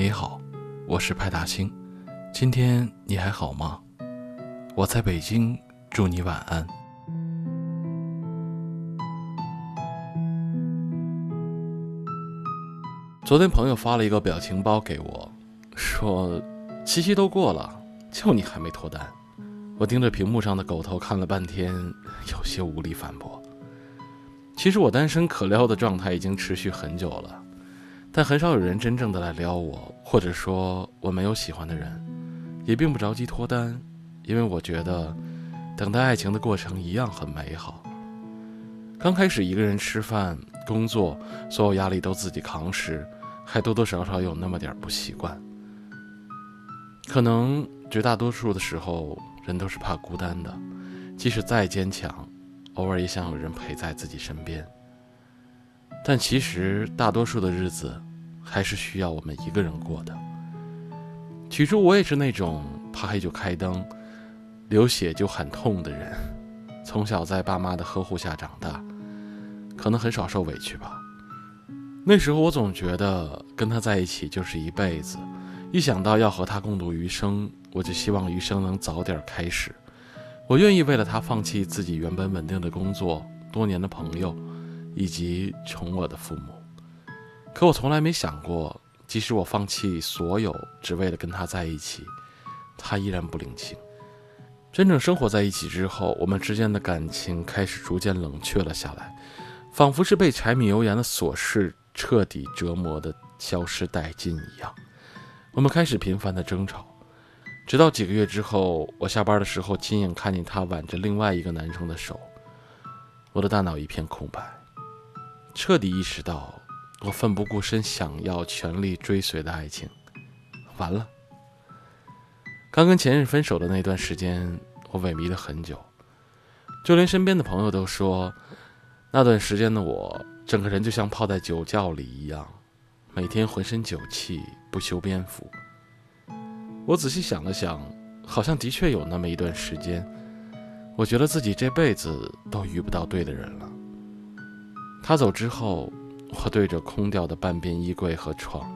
你好，我是派大星。今天你还好吗？我在北京，祝你晚安。昨天朋友发了一个表情包给我，说七夕都过了，就你还没脱单。我盯着屏幕上的狗头看了半天，有些无力反驳。其实我单身可撩的状态已经持续很久了，但很少有人真正的来撩我，或者说我没有喜欢的人，也并不着急脱单，因为我觉得等待爱情的过程一样很美好。刚开始一个人吃饭、工作，所有压力都自己扛时，还多多少少有那么点不习惯。可能绝大多数的时候，人都是怕孤单的，即使再坚强。偶尔也想有人陪在自己身边，但其实大多数的日子还是需要我们一个人过的。起初我也是那种怕黑就开灯、流血就喊痛的人，从小在爸妈的呵护下长大，可能很少受委屈吧。那时候我总觉得跟他在一起就是一辈子，一想到要和他共度余生，我就希望余生能早点开始。我愿意为了他放弃自己原本稳定的工作、多年的朋友，以及宠我的父母。可我从来没想过，即使我放弃所有，只为了跟他在一起，他依然不领情。真正生活在一起之后，我们之间的感情开始逐渐冷却了下来，仿佛是被柴米油盐的琐事彻底折磨的消失殆尽一样。我们开始频繁的争吵。直到几个月之后，我下班的时候亲眼看见他挽着另外一个男生的手，我的大脑一片空白，彻底意识到我奋不顾身想要全力追随的爱情，完了。刚跟前任分手的那段时间，我萎靡了很久，就连身边的朋友都说，那段时间的我整个人就像泡在酒窖里一样，每天浑身酒气，不修边幅。我仔细想了想，好像的确有那么一段时间，我觉得自己这辈子都遇不到对的人了。他走之后，我对着空掉的半边衣柜和床，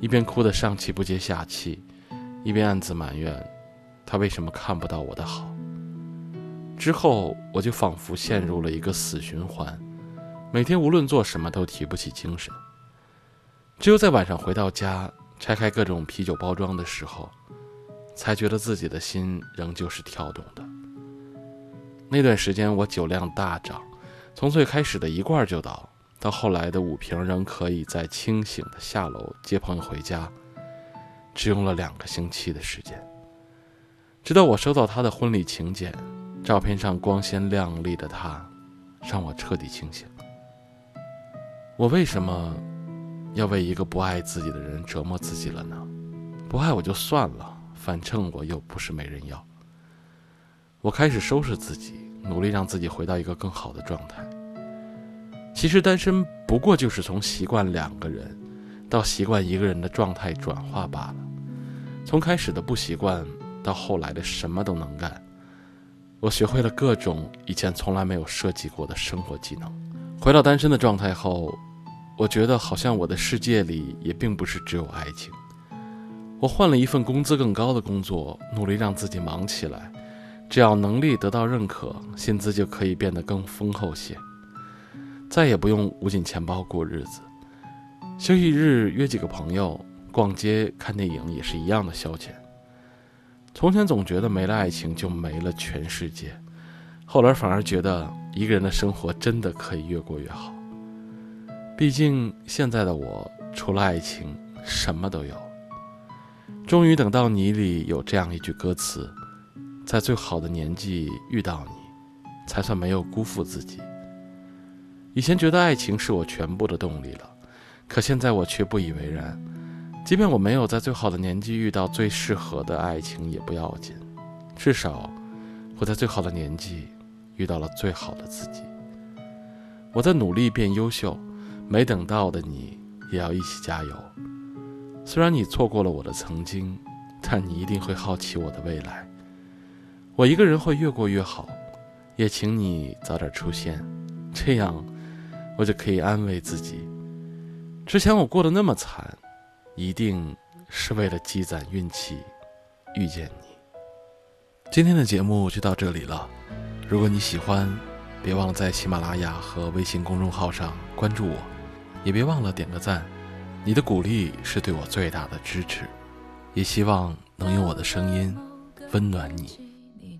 一边哭得上气不接下气，一边暗自埋怨他为什么看不到我的好。之后，我就仿佛陷入了一个死循环，每天无论做什么都提不起精神，只有在晚上回到家。拆开各种啤酒包装的时候，才觉得自己的心仍旧是跳动的。那段时间，我酒量大涨，从最开始的一罐就倒，到后来的五瓶仍可以在清醒的下楼接朋友回家，只用了两个星期的时间。直到我收到他的婚礼请柬，照片上光鲜亮丽的他，让我彻底清醒。我为什么？要为一个不爱自己的人折磨自己了呢？不爱我就算了，反正我又不是没人要。我开始收拾自己，努力让自己回到一个更好的状态。其实单身不过就是从习惯两个人，到习惯一个人的状态转化罢了。从开始的不习惯，到后来的什么都能干，我学会了各种以前从来没有涉及过的生活技能。回到单身的状态后。我觉得好像我的世界里也并不是只有爱情。我换了一份工资更高的工作，努力让自己忙起来。只要能力得到认可，薪资就可以变得更丰厚些，再也不用捂紧钱包过日子。休息日约几个朋友逛街、看电影也是一样的消遣。从前总觉得没了爱情就没了全世界，后来反而觉得一个人的生活真的可以越过越好。毕竟现在的我，除了爱情，什么都有。终于等到你里有这样一句歌词：“在最好的年纪遇到你，才算没有辜负自己。”以前觉得爱情是我全部的动力了，可现在我却不以为然。即便我没有在最好的年纪遇到最适合的爱情也不要紧，至少我在最好的年纪遇到了最好的自己。我在努力变优秀。没等到的你，也要一起加油。虽然你错过了我的曾经，但你一定会好奇我的未来。我一个人会越过越好，也请你早点出现，这样我就可以安慰自己。之前我过得那么惨，一定是为了积攒运气，遇见你。今天的节目就到这里了。如果你喜欢，别忘了在喜马拉雅和微信公众号上关注我，也别忘了点个赞。你的鼓励是对我最大的支持，也希望能用我的声音温暖你。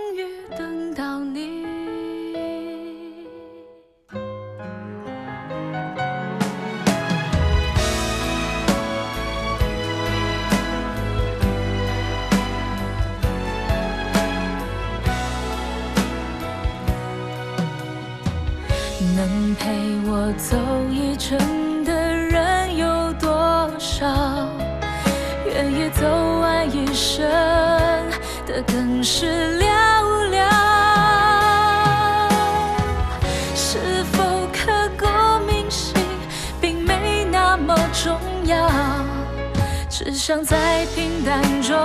终于等到你。能陪我走一程的人有多少？愿意走完一生的更是寥。要，只想在平淡中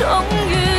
终于